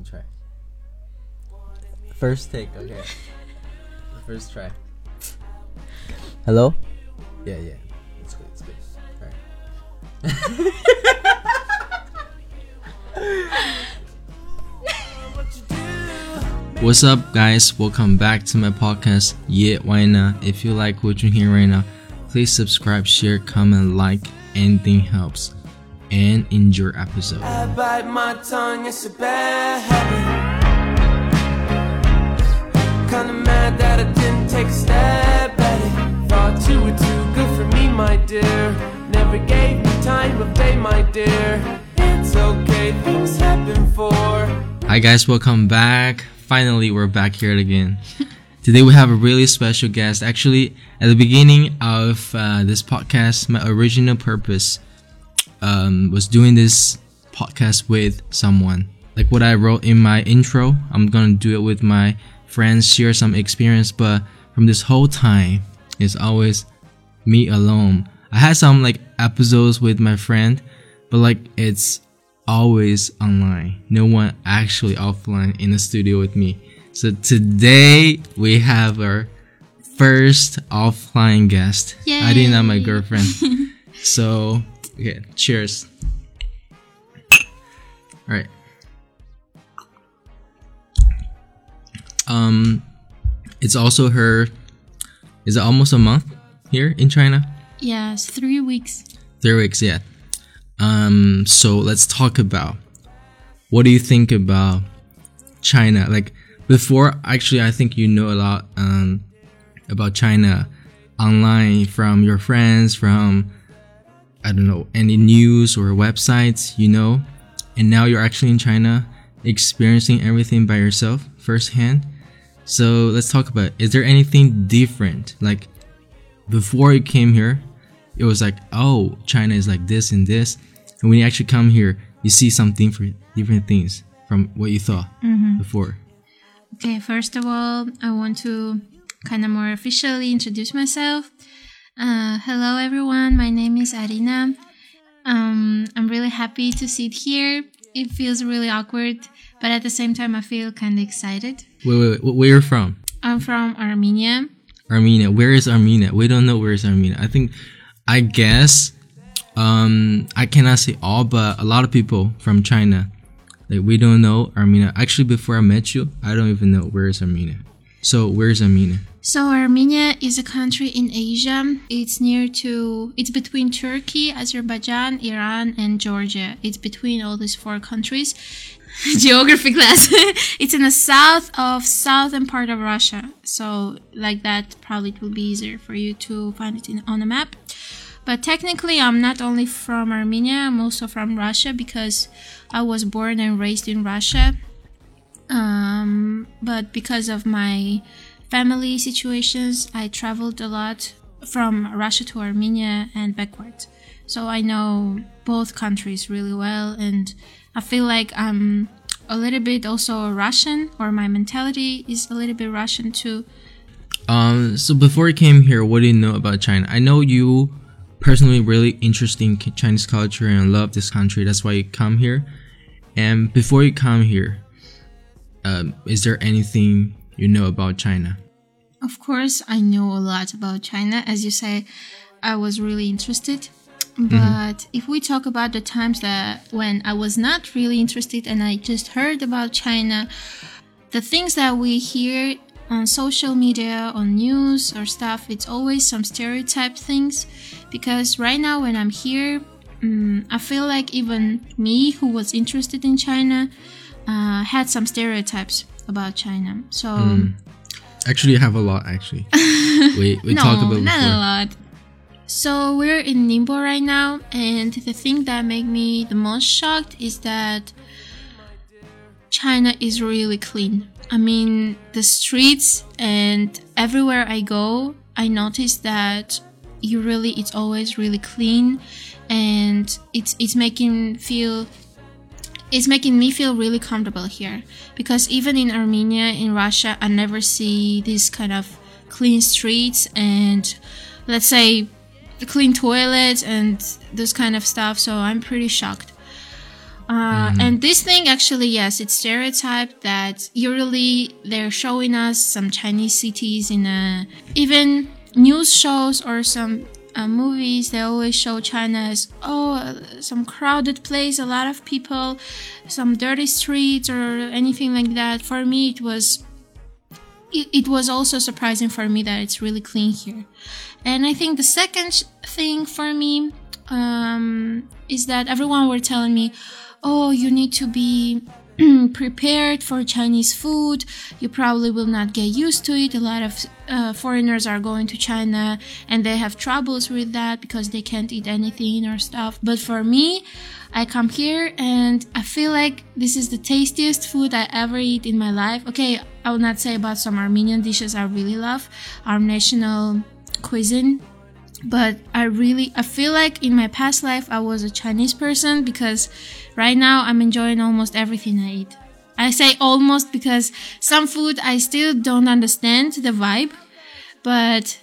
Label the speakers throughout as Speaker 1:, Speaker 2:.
Speaker 1: One try. First take, okay. First try. Hello? Yeah, yeah. It's good, it's good. Alright. What's up, guys? Welcome back to my podcast, Yeah, why not? If you like what you're hearing right now, please subscribe, share, comment, like. Anything helps. And enjoy episode. I bite my tongue, it's a bad habit. Kinda mad that I didn't take a stab at it. Thought you were too good for me, my dear. Never gave me time of day, my dear. It's okay, things happen for. Hi guys, welcome back. Finally, we're back here again. Today we have a really special guest. Actually, at the beginning of uh, this podcast, my original purpose um, was doing this podcast with someone. Like what I wrote in my intro, I'm gonna do it with my friends, share some experience. But from this whole time, it's always me alone. I had some like episodes with my friend, but like it's always online. No one actually offline in the studio with me. So today we have our first offline guest. Yay. have my girlfriend. so, okay, cheers. All right. Um, it's also her. Is it almost a month here in China?
Speaker 2: Yes, three weeks.
Speaker 1: Three weeks, yeah. Um, so let's talk about what do you think about China? Like, before actually i think you know a lot um, about china online from your friends from i don't know any news or websites you know and now you're actually in china experiencing everything by yourself firsthand so let's talk about it. is there anything different like before you came here it was like oh china is like this and this and when you actually come here you see something for different things from what you thought mm-hmm. before
Speaker 2: Okay, first of all, I want to kind of more officially introduce myself. Uh, hello, everyone. My name is Arina. Um, I'm really happy to sit here. It feels really awkward, but at the same time, I feel kind of excited.
Speaker 1: Wait, wait, wait. Where are you from?
Speaker 2: I'm from Armenia.
Speaker 1: Armenia. Where is Armenia? We don't know where is Armenia. I think, I guess, um, I cannot say all, but a lot of people from China like we don't know Armenia. Actually, before I met you, I don't even know where is Armenia. So where's Armenia?
Speaker 2: So Armenia is a country in Asia. It's near to it's between Turkey, Azerbaijan, Iran, and Georgia. It's between all these four countries. Geography class. it's in the south of southern part of Russia. So like that probably it will be easier for you to find it in, on a map. But technically, I'm not only from Armenia, I'm also from Russia because I was born and raised in Russia. Um, but because of my family situations, I traveled a lot from Russia to Armenia and backwards. So I know both countries really well, and I feel like I'm a little bit also Russian, or my mentality is a little bit Russian too.
Speaker 1: Um, so before you came here, what do you know about China? I know you personally really interested in Chinese culture and love this country. That's why you come here. And before you come here, um, is there anything you know about China?
Speaker 2: Of course, I know a lot about China. As you say, I was really interested. Mm-hmm. But mm-hmm. if we talk about the times that when I was not really interested and I just heard about China, the things that we hear on social media, on news or stuff, it's always some stereotype things. Because right now, when I'm here, um, I feel like even me, who was interested in China, uh, had some stereotypes about China. So, mm.
Speaker 1: actually, I have a lot. Actually, we we
Speaker 2: no,
Speaker 1: talked about
Speaker 2: not before. a lot. So we're in Ningbo right now, and the thing that made me the most shocked is that China is really clean. I mean, the streets and everywhere I go, I notice that you really it's always really clean and it's it's making feel it's making me feel really comfortable here because even in Armenia in Russia I never see these kind of clean streets and let's say clean toilets and this kind of stuff so I'm pretty shocked. Uh, And this thing actually, yes, it's stereotyped that usually they're showing us some Chinese cities in a, even news shows or some uh, movies. They always show China as oh, uh, some crowded place, a lot of people, some dirty streets or anything like that. For me, it was it, it was also surprising for me that it's really clean here. And I think the second thing for me um, is that everyone were telling me, oh, you need to be prepared for Chinese food. You probably will not get used to it. A lot of uh, foreigners are going to China and they have troubles with that because they can't eat anything or stuff. But for me, I come here and I feel like this is the tastiest food I ever eat in my life. Okay, I will not say about some Armenian dishes I really love, our national cuisine but I really I feel like in my past life I was a Chinese person because right now I'm enjoying almost everything I eat. I say almost because some food I still don't understand the vibe, but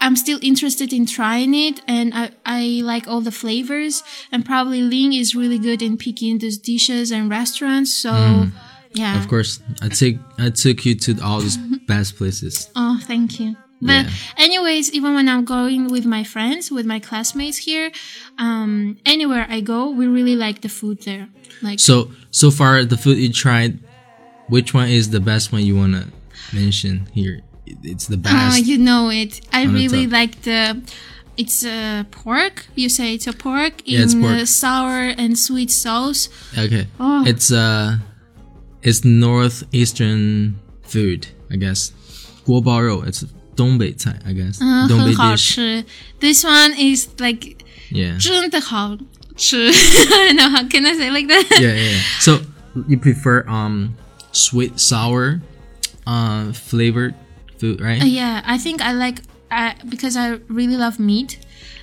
Speaker 2: I'm still interested in trying it and I, I like all the flavors and probably Ling is really good in picking those dishes and restaurants so hmm. yeah
Speaker 1: Of course, I take I took you to all these best places.
Speaker 2: Oh, thank you. But
Speaker 1: Yeah.
Speaker 2: anyways, even when I'm going with my friends, with my classmates here, um, anywhere I go, we really like the food there. Like,
Speaker 1: So so far, the food you tried, which one is the best one you wanna mention here? It's the
Speaker 2: uh,
Speaker 1: best.
Speaker 2: you know it. I
Speaker 1: On the
Speaker 2: really
Speaker 1: top.
Speaker 2: like the. It's a pork. You say it's a pork
Speaker 1: Yeah, it's
Speaker 2: in
Speaker 1: pork.
Speaker 2: uh, sour and sweet sauce.
Speaker 1: okay,
Speaker 2: Oh.
Speaker 1: it's uh, it's northeastern food, I guess. 锅包肉, it's 东北菜, I guess.
Speaker 2: 嗯，
Speaker 1: 东北
Speaker 2: 很好
Speaker 1: dish.
Speaker 2: 吃。This one is like
Speaker 1: Yeah.
Speaker 2: 真的好吃。I don't know how can I say like that?
Speaker 1: yeah, yeah, yeah. So you prefer um sweet sour, uh, flavored food, right?
Speaker 2: Uh, yeah, I think I like uh, because I really love meat,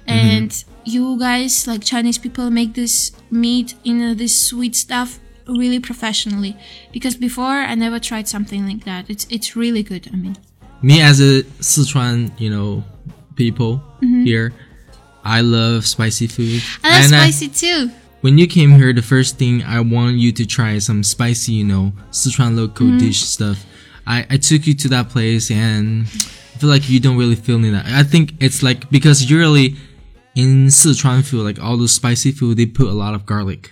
Speaker 1: Mm-hmm.
Speaker 2: and you guys like Chinese people make this meat in uh, this sweet stuff really professionally. Because before I never tried something like that. It's it's really good. I mean,
Speaker 1: Me as a Sichuan, you know, people
Speaker 2: Mm-hmm.
Speaker 1: here, I love spicy food.
Speaker 2: I love
Speaker 1: And I-
Speaker 2: spicy too.
Speaker 1: when you came here, the first thing I want you to try some spicy, you know, Sichuan local
Speaker 2: Mm-hmm.
Speaker 1: dish stuff. I, I took you to that place and I feel like you don't really feel that. I think it's like because usually in Sichuan food, like all those spicy food, they put a lot of garlic,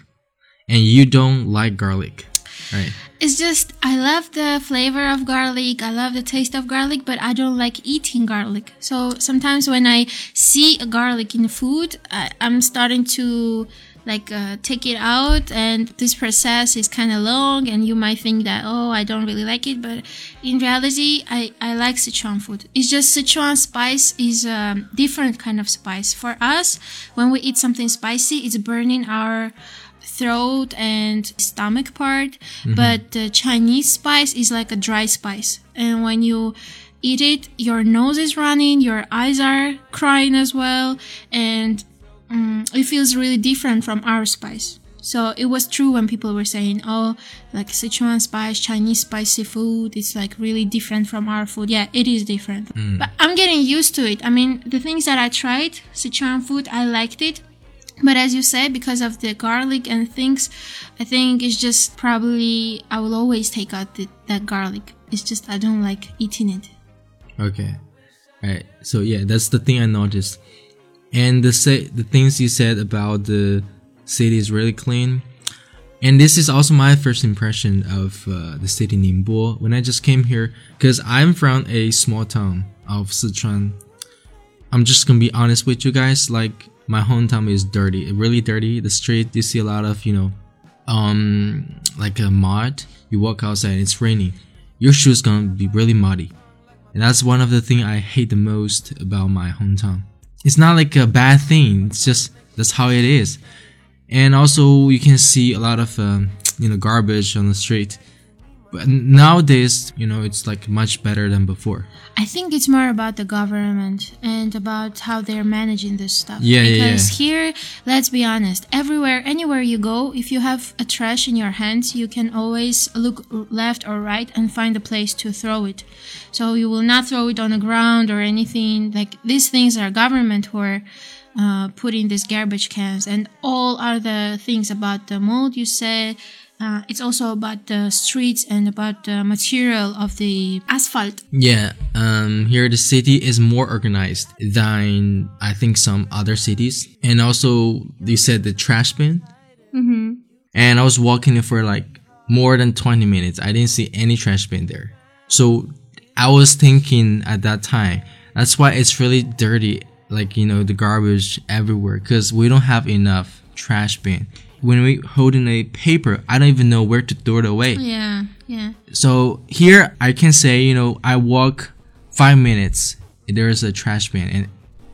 Speaker 1: and you don't like garlic, right?
Speaker 2: It's just I love the flavor of garlic. I love the taste of garlic, but I don't like eating garlic. So sometimes when I see a garlic in food, I, I'm starting to like uh, take it out, and this process is kind of long. And you might think that oh, I don't really like it, but in reality, I I like Sichuan food. It's just Sichuan spice is a different kind of spice for us. When we eat something spicy, it's burning our throat and stomach part but the chinese spice is like a dry spice. And when you eat it your nose is running your eyes are crying as well and mm, it feels really different from our spice. So it was true when people were saying oh like sichuan spice chinese spicy food it's like really different from our food. Yeah it is different. But i'm getting used to it. I mean the things that i tried sichuan food i liked it but as you said, because of the garlic and things, I think it's just probably I will always take out the, that garlic. It's just I don't like eating it.
Speaker 1: Okay. Alright. So yeah, that's the thing I noticed. And the say the things you said about the city is really clean. And this is also my first impression of uh, the city Ningbo when I just came here because I'm from a small town of Sichuan. I'm just gonna be honest with you guys. Like my hometown is dirty, really dirty. The street you see a lot of you know, um, like a mud. You walk outside, and it's raining. Your shoes gonna be really muddy. And that's one of the things I hate the most about my hometown. It's not like a bad thing. It's just that's how it is. And also you can see a lot of um, you know garbage on the street. But nowadays, you know, it's like much better than before.
Speaker 2: I think it's more about the government and about how they're managing this stuff.
Speaker 1: Yeah, yeah,
Speaker 2: because here, let's be honest, everywhere, anywhere you go, if you have a trash in your hands, you can always look left or right and find a place to throw it. So you will not throw it on the ground or anything. Like these things are government who are uh, put in these garbage cans, and all other things about the mold you said. Uh, it's also about the streets and about the material of the asphalt.
Speaker 1: Yeah, um, here the city is more organized than I think some other cities. And also, you said the trash bin. Mm-hmm. And I was walking there for like more than 20 minutes. I didn't see any trash bin there. So I was thinking at that time, that's why it's really dirty. Like, you know, the garbage everywhere because we don't have enough trash bin. When we holding a paper, I don't even know where to throw it away.
Speaker 2: Yeah, yeah.
Speaker 1: So here I can say, you know, I walk five minutes, there's a trash bin, and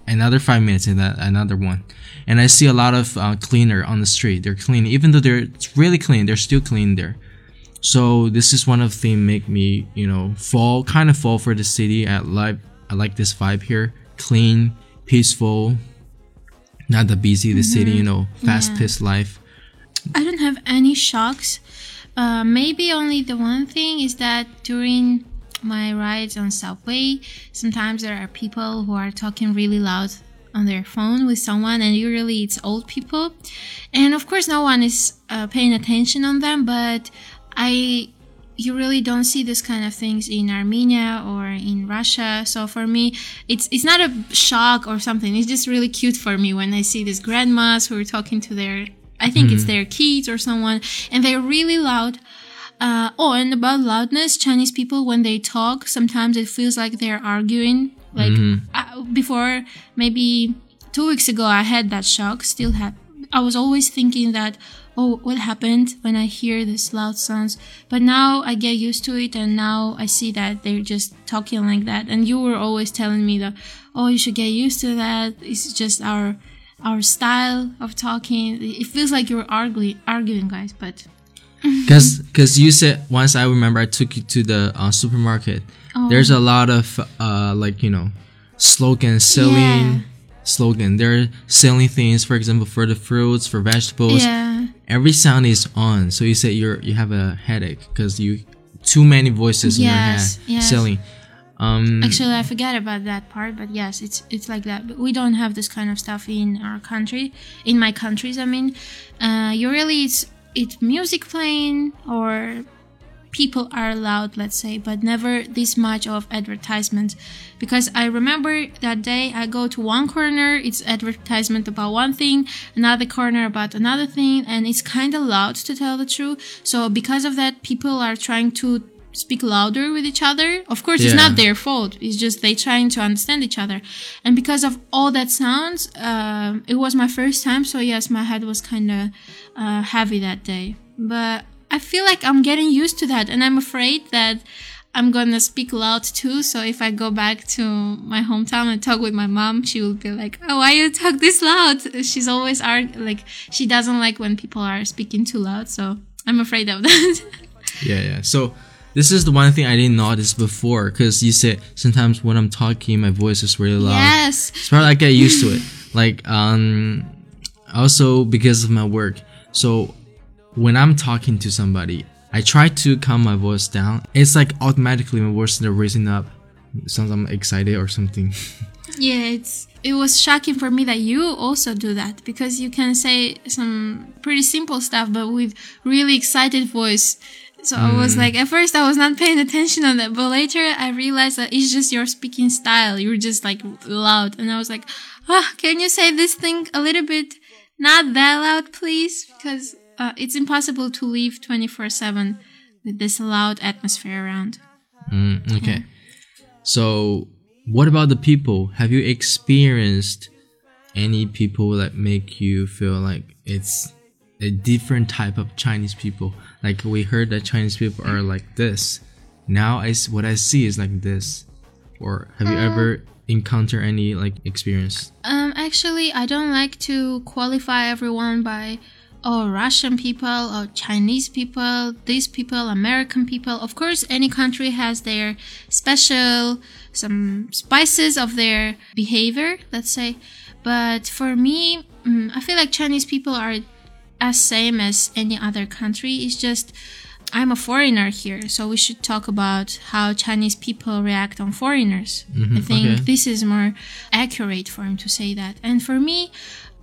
Speaker 1: another five minutes, and another one, and I see a lot of uh, cleaner on the street. They're clean, even though they're really clean, they're still clean there. So this is one of the things make me, you know, fall kind of fall for the city. I like I like this vibe here, clean, peaceful, not the busy the city, you know, fast paced life.
Speaker 2: I don't have any shocks. Uh, maybe only the one thing is that during my rides on subway, sometimes there are people who are talking really loud on their phone with someone, and usually it's old people. And of course, no one is uh, paying attention on them, but I you really don't see this kind of things in Armenia or in Russia. So for me, it's it's not a shock or something. It's just really cute for me when I see these grandmas who are talking to their I think it's their kids or someone, and they're really loud. Uh, oh, and about loudness, Chinese people when they talk, sometimes it feels like they're arguing. Like uh, before, maybe two weeks ago, I had that shock. Still have. I was always thinking that, oh, what happened when I hear these loud sounds? But now I get used to it, and now I see that they're just talking like that. And you were always telling me that, oh, you should get used to that. It's just our our style of talking. It feels like you're arguing, arguing, guys. But
Speaker 1: Cause, cause you said once I remember I took you to the uh, supermarket.
Speaker 2: Oh.
Speaker 1: There's a lot of uh, like you know, slogan selling
Speaker 2: Yeah.
Speaker 1: slogan. They're selling things, for example, for the fruits, for vegetables.
Speaker 2: yeah,
Speaker 1: Every sound is on. So you say you're you have a headache because you too many voices in your head
Speaker 2: yes.
Speaker 1: selling. Um,
Speaker 2: actually, I forgot about that part. But yes, it's it's like that. But we don't have this kind of stuff in our country. In my countries, I mean, uh, usually it's it's music playing or people are loud, let's say, but never this much of advertisement. Because I remember that day I go to one corner, it's advertisement about one thing, another corner about another thing, and it's kind of loud to tell the truth. So because of that, people are trying to speak louder with each other. Of course, it's not their fault. It's just they trying to understand each other. And because of all that sounds, um, it was my first time. So yes, my head was kind of uh, heavy that day. But I feel like I'm getting used to that, and I'm afraid that I'm gonna speak loud too. So if I go back to my hometown and talk with my mom, she will be like, "Oh, why you talk this loud?" She's always arg- like she doesn't like when people are speaking too loud. So I'm afraid of that.
Speaker 1: Yeah, yeah. So this is the one thing I didn't notice before because you said sometimes when I'm talking, my voice is really loud.
Speaker 2: yes.
Speaker 1: It's probably I get used to it. Like um, also because of my work. So when I'm talking to somebody, I try to calm my voice down. It's like automatically my voice is raising up. Sounds I'm excited or something.
Speaker 2: Yeah, it's it was shocking for me that you also do that because you can say some pretty simple stuff but with really excited voice. So I was like at first I was not paying attention on that, but later I realized that it's just your speaking style. You're just like loud and I was like, "Ah, can you say this thing a little bit not that loud, please?" Because uh, it's impossible to live 24/7 with this loud atmosphere around.
Speaker 1: Mm, okay. So, what about the people? Have you experienced any people that make you feel like it's a different type of Chinese people? Like we heard that Chinese people are like this. Now I what I see is like this. Or have you ever encountered any like experience?
Speaker 2: Um, actually, I don't like to qualify everyone by, oh, Russian people or Chinese people, these people, American people. Of course, any country has their special, some spices of their behavior, let's say. But for me, mm, I feel like Chinese people are as same as any other country. It's just I'm a foreigner here, so we should talk about how Chinese people react on foreigners. I think
Speaker 1: okay.
Speaker 2: this is more accurate for him to say that. And for me,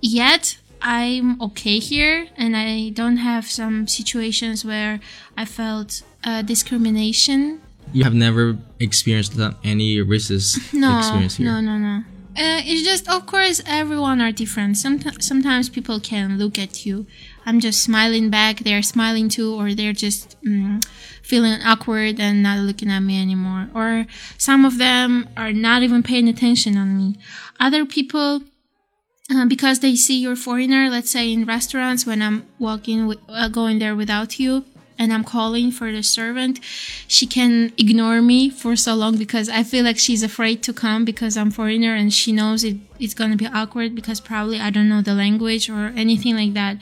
Speaker 2: yet I'm okay here, and I don't have some situations where I felt uh, discrimination
Speaker 1: You have never experienced that- any racist
Speaker 2: no,
Speaker 1: experience here.
Speaker 2: No, no, no. Uh, it's just, of course, everyone are different. Sometimes, sometimes people can look at you. I'm just smiling back. They're smiling too, or they're just mm, feeling awkward and not looking at me anymore. Or some of them are not even paying attention on me. Other people, uh, because they see you're foreigner, let's say in restaurants when I'm walking, uh, going there without you, and I'm calling for the servant, she can ignore me for so long because I feel like she's afraid to come because I'm foreigner and she knows it, it's gonna be awkward because probably I don't know the language or anything like that.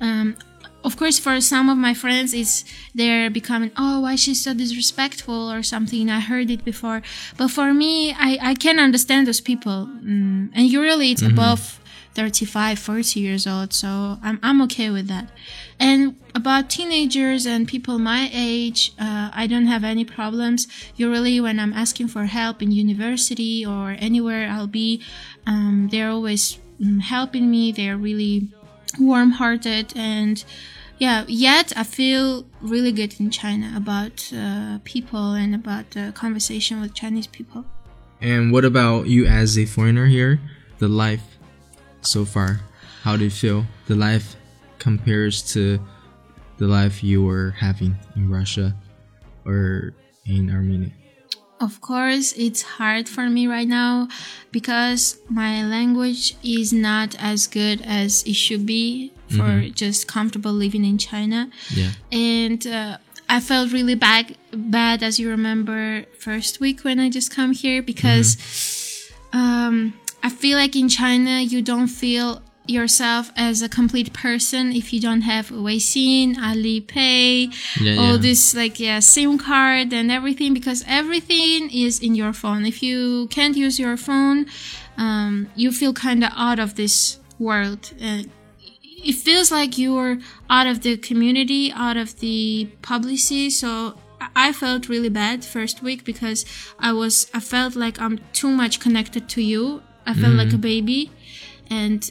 Speaker 2: Um, of course, for some of my friends, it's they're becoming, oh, why she's so disrespectful or something. I heard it before, but for me, I I can understand those people, mm, and usually it's above 35, 40 years old, so I'm I'm okay with that. And about teenagers and people my age, uh, I don't have any problems. Usually, when I'm asking for help in university or anywhere I'll be, um, they're always mm, helping me. They're really warm-hearted and yeah yet i feel really good in china about uh, people and about the conversation with chinese people
Speaker 1: And what about you as a foreigner here? The life so far, how do you feel? The life compares to the life you were having in Russia or in Armenia.
Speaker 2: Of course, it's hard for me right now because my language is not as good as it should be for just comfortable living in China.
Speaker 1: Yeah.
Speaker 2: And uh, I felt really bad, bad as you remember first week when I just come here because um, I feel like in China you don't feel yourself as a complete person if you don't have Weixin, Alipay,
Speaker 1: Yeah,
Speaker 2: all
Speaker 1: yeah.
Speaker 2: this like yeah SIM card and everything because everything is in your phone. If you can't use your phone, um, you feel kind of out of this world. Uh, it feels like you're out of the community, out of the publicity. So I- I felt really bad first week because I was I felt like I'm too much connected to you. I felt mm. like a mm. baby, and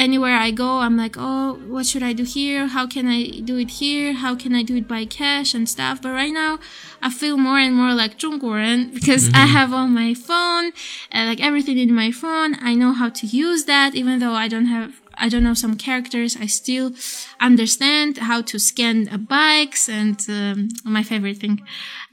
Speaker 2: anywhere I go, I'm like, oh, what should I do here? How can I do it here? How can I do it by cash and stuff? But right now, I feel more and more like Zhongguoren because mm. I mm-hmm. have on my phone, uh, like everything in my phone. I know how to use that, even though I don't have I don't know some characters. I still understand how to scan uh, bikes and um, my favorite thing,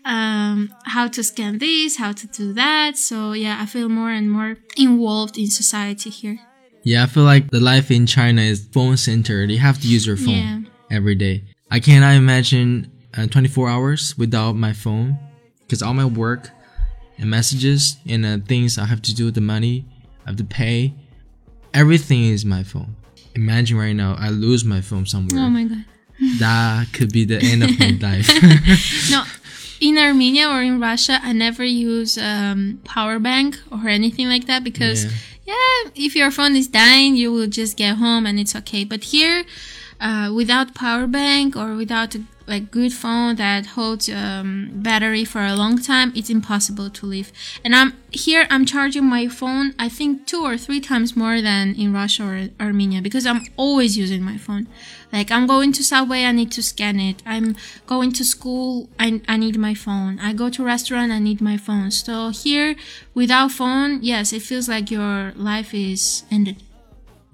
Speaker 2: um, how to scan this, how to do that. So yeah, I feel more and more involved in society here.
Speaker 1: Yeah, I feel like the life in China is phone centered. You have to use your phone
Speaker 2: Yeah.
Speaker 1: every day. I cannot imagine uh, 24 hours without my phone because all my work and messages and uh, things I have to do with the money I have to pay, everything is my phone. Imagine right now I lose my phone somewhere.
Speaker 2: Oh my god.
Speaker 1: that could be the end of my life.
Speaker 2: No, in Armenia or in Russia, I never use um, power bank or anything like that because,
Speaker 1: Yeah.
Speaker 2: yeah. if your phone is dying, you will just get home and it's okay. But here, uh, without power bank or without a like good phone that holds um, battery for a long time, it's impossible to live. And I'm here. I'm charging my phone. I think two or three times more than in Russia or Armenia because I'm always using my phone. Like I'm going to subway, I need to scan it. I'm going to school, I, I need my phone. I go to restaurant, I need my phone. So here, without phone, yes, it feels like your life is ended.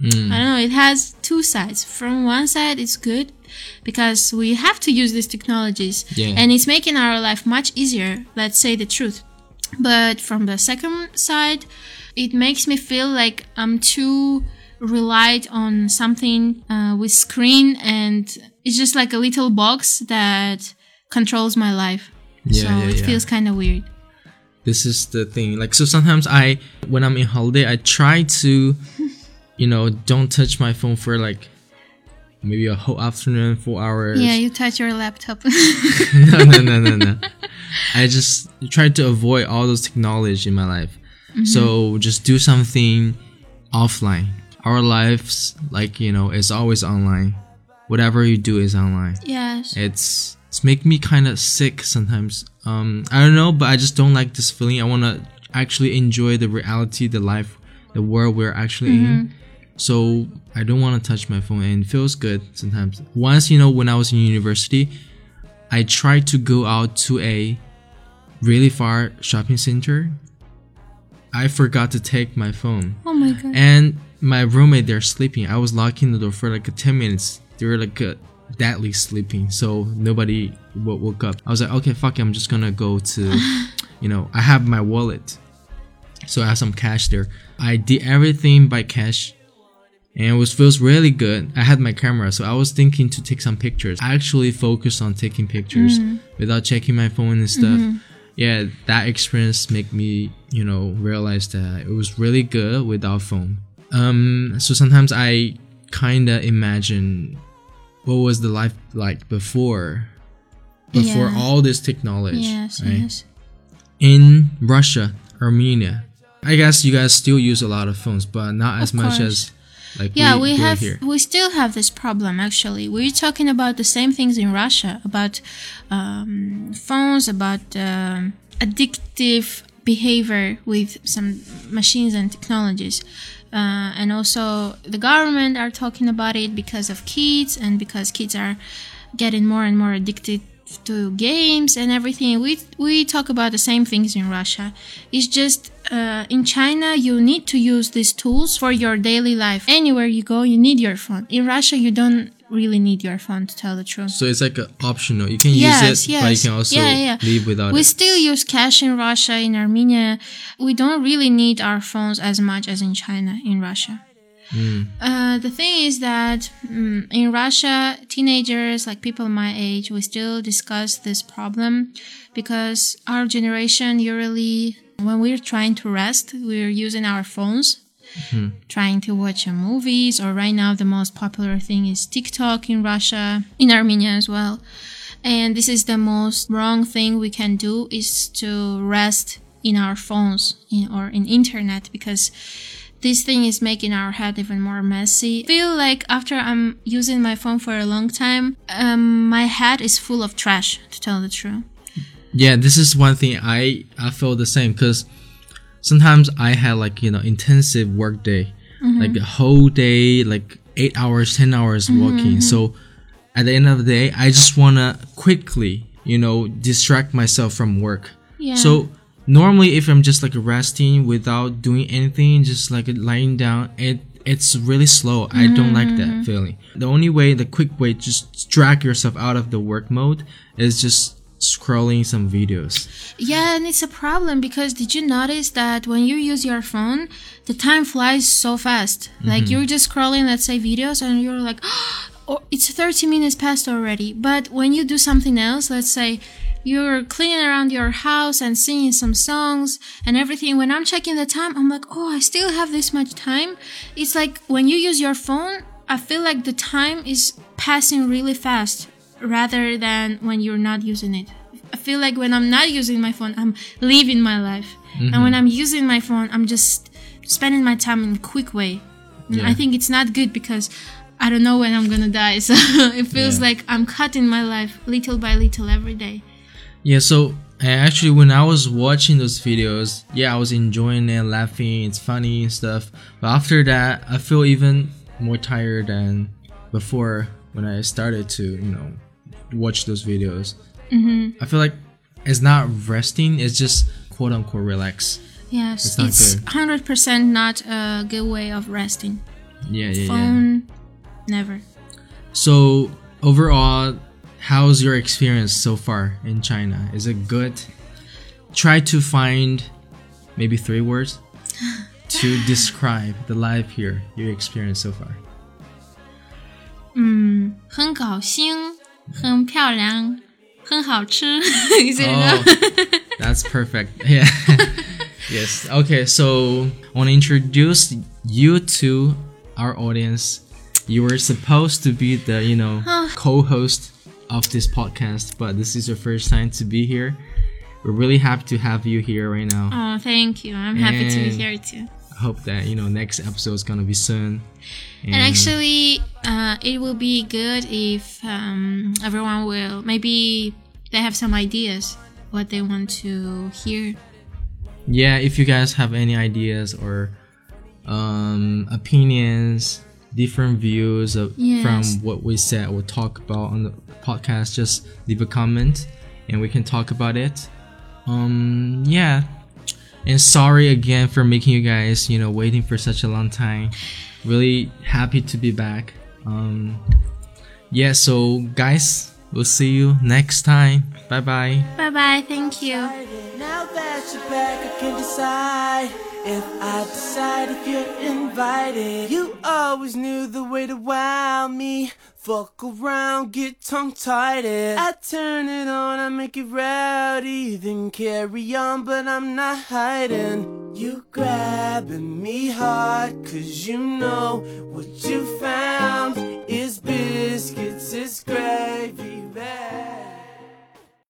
Speaker 2: I don't know. It has two sides. From one side, it's good because we have to use these technologies,
Speaker 1: Yeah.
Speaker 2: and it's making our life much easier. Let's say the truth. But from the second side, it makes me feel like I'm too relied on something uh, with screen, and it's just like a little box that controls my life.
Speaker 1: Yeah,
Speaker 2: so
Speaker 1: yeah,
Speaker 2: it
Speaker 1: yeah.
Speaker 2: feels kind of weird.
Speaker 1: this is the thing like so sometimes i when i'm in holiday i try to you know don't touch my phone for like maybe a whole afternoon four hours
Speaker 2: Yeah, you touch your laptop.
Speaker 1: no no no no no i just try to avoid all those technology in my life
Speaker 2: Mm-hmm.
Speaker 1: so just do something offline our lives like you know is always online whatever you do is online
Speaker 2: yes.
Speaker 1: it's it's make me kind of sick sometimes. Um, I don't know, but I just don't like this feeling. I want to actually enjoy the reality, the life, the world we're actually in. So I don't want to touch my phone, and it feels good sometimes. Once, you know, when I was in university, I tried to go out to a really far shopping center. I forgot to take my phone.
Speaker 2: Oh my god.
Speaker 1: and my roommate they're sleeping. I was locking the door for like 10 minutes. They were like uh, deadly sleeping so nobody w- woke up. I was like okay fuck it, i'm just gonna go to you know i have my wallet. So i have some cash there. I did everything by cash and it was feels really good. I had my camera so i was thinking to take some pictures. I actually focused on taking pictures without checking my phone and stuff. Yeah that experience made me you know realize that it was really good without phone. Um so sometimes i kind of imagine what was the life like before before
Speaker 2: Yeah.
Speaker 1: all this technology
Speaker 2: yes,
Speaker 1: right?
Speaker 2: yes.
Speaker 1: in russia armenia. I guess you guys still use a lot of phones but not as much as like
Speaker 2: Yeah,
Speaker 1: we,
Speaker 2: we, have we still have this problem actually. We're talking about the same things in Russia about um, phones, about um, addictive behavior with some machines and technologies. Uh, and also the government are talking about it because of kids and because kids are getting more and more addicted to games and everything. We we talk about the same things in Russia. It's just uh, in China you need to use these tools for your daily life. Anywhere you go, you need your phone. In Russia, you don't really need your phone to tell the truth.
Speaker 1: so it's like optional you can
Speaker 2: Yes,
Speaker 1: use it
Speaker 2: yes.
Speaker 1: but you can also
Speaker 2: Yeah, yeah.
Speaker 1: leave without it.
Speaker 2: we
Speaker 1: it
Speaker 2: still use cash in Russia, in Armenia. We don't really need our phones as much as in China, in Russia. Uh, the thing is that mm, in Russia, teenagers, like people my age, we still discuss this problem because our generation usually, when we're trying to rest, we're using our phones, trying to watch movies. Or right now, the most popular thing is TikTok in Russia, in Armenia as well. And this is the most wrong thing we can do is to rest in our phones in, or in internet because this thing is making our head even more messy. feel like after I'm using my phone for a long time, um, my head is full of trash, to tell the truth.
Speaker 1: Yeah, this is one thing I I feel the same because sometimes I had like you know intensive work day, mm-hmm. like a whole day, like eight hours, ten hours mm-hmm, working. Mm-hmm. So at the end of the day, I just wanna quickly you know distract myself from work.
Speaker 2: Yeah.
Speaker 1: So normally, if I'm just like resting without doing anything, just like lying down, it it's really slow. I don't like that mm-hmm. feeling. The only way, the quick way, just drag yourself out of the work mode is just scrolling some videos.
Speaker 2: Yeah, and it's a problem because did you notice that when you use your phone, the time flies so fast? Like mm-hmm. you're just scrolling, let's say, videos, and you're like, oh, it's 30 minutes past already. But when you do something else, let's say, you're cleaning around your house and singing some songs and everything. When I'm checking the time, I'm like, oh, I still have this much time. It's like when you use your phone, I feel like the time is passing really fast rather than when you're not using it. I feel like when I'm not using my phone, I'm living my life. And when mm-hmm. I'm using my phone, I'm just spending my time in a quick way.
Speaker 1: Yeah.
Speaker 2: I think it's not good because I don't know when I'm gonna die. So it feels
Speaker 1: Yeah.
Speaker 2: like I'm cutting my life little by little every day.
Speaker 1: Yeah, so actually, when I was watching those videos, yeah, I was enjoying it, laughing, it's funny and stuff. But after that, I feel even more tired than before when I started to, you know, watch those videos. Mm-hmm. I feel like it's not resting, it's just quote unquote relax.
Speaker 2: Yes,
Speaker 1: It's not
Speaker 2: it's
Speaker 1: good.
Speaker 2: hundred percent not a good way of resting.
Speaker 1: Yeah, yeah, yeah.
Speaker 2: Phone, never.
Speaker 1: So, overall, how's your experience so far in China? Is it good? Try to find maybe three words to describe the life here, your experience so far.
Speaker 2: 嗯，很高兴，很漂亮，很好吃。Is it enough?
Speaker 1: Oh, that's perfect. Yeah. yes. Okay, so I want to introduce you to our audience. You were supposed to be the, you know, co-host of this podcast, but this is your first time to be here. We're really happy to have you here right now.
Speaker 2: Oh, thank you. I'm happy to be here too.
Speaker 1: I hope that you know next episode is gonna be soon.
Speaker 2: And actually, uh, it will be good if um, everyone will maybe they have some ideas what they want to hear.
Speaker 1: yeah, if you guys have any ideas or um, opinions, different views of,
Speaker 2: Yes.
Speaker 1: from what we said or talk about on the podcast, just leave a comment and we can talk about it. Um, yeah. And sorry again for making you guys, you know, waiting for such a long time. Really happy to be back. Um, yeah, so guys, we'll see you next time. Bye bye.
Speaker 2: Bye bye. Thank you.
Speaker 3: Now that you're back, I can decide if I decide if you're invited. You always knew the way to wow me. Fuck around, get tongue tied. I turn it on, I make it rowdy, then carry on, but I'm not hiding. You grabbing me hard, cause you know what you found is biscuits, it's gravy.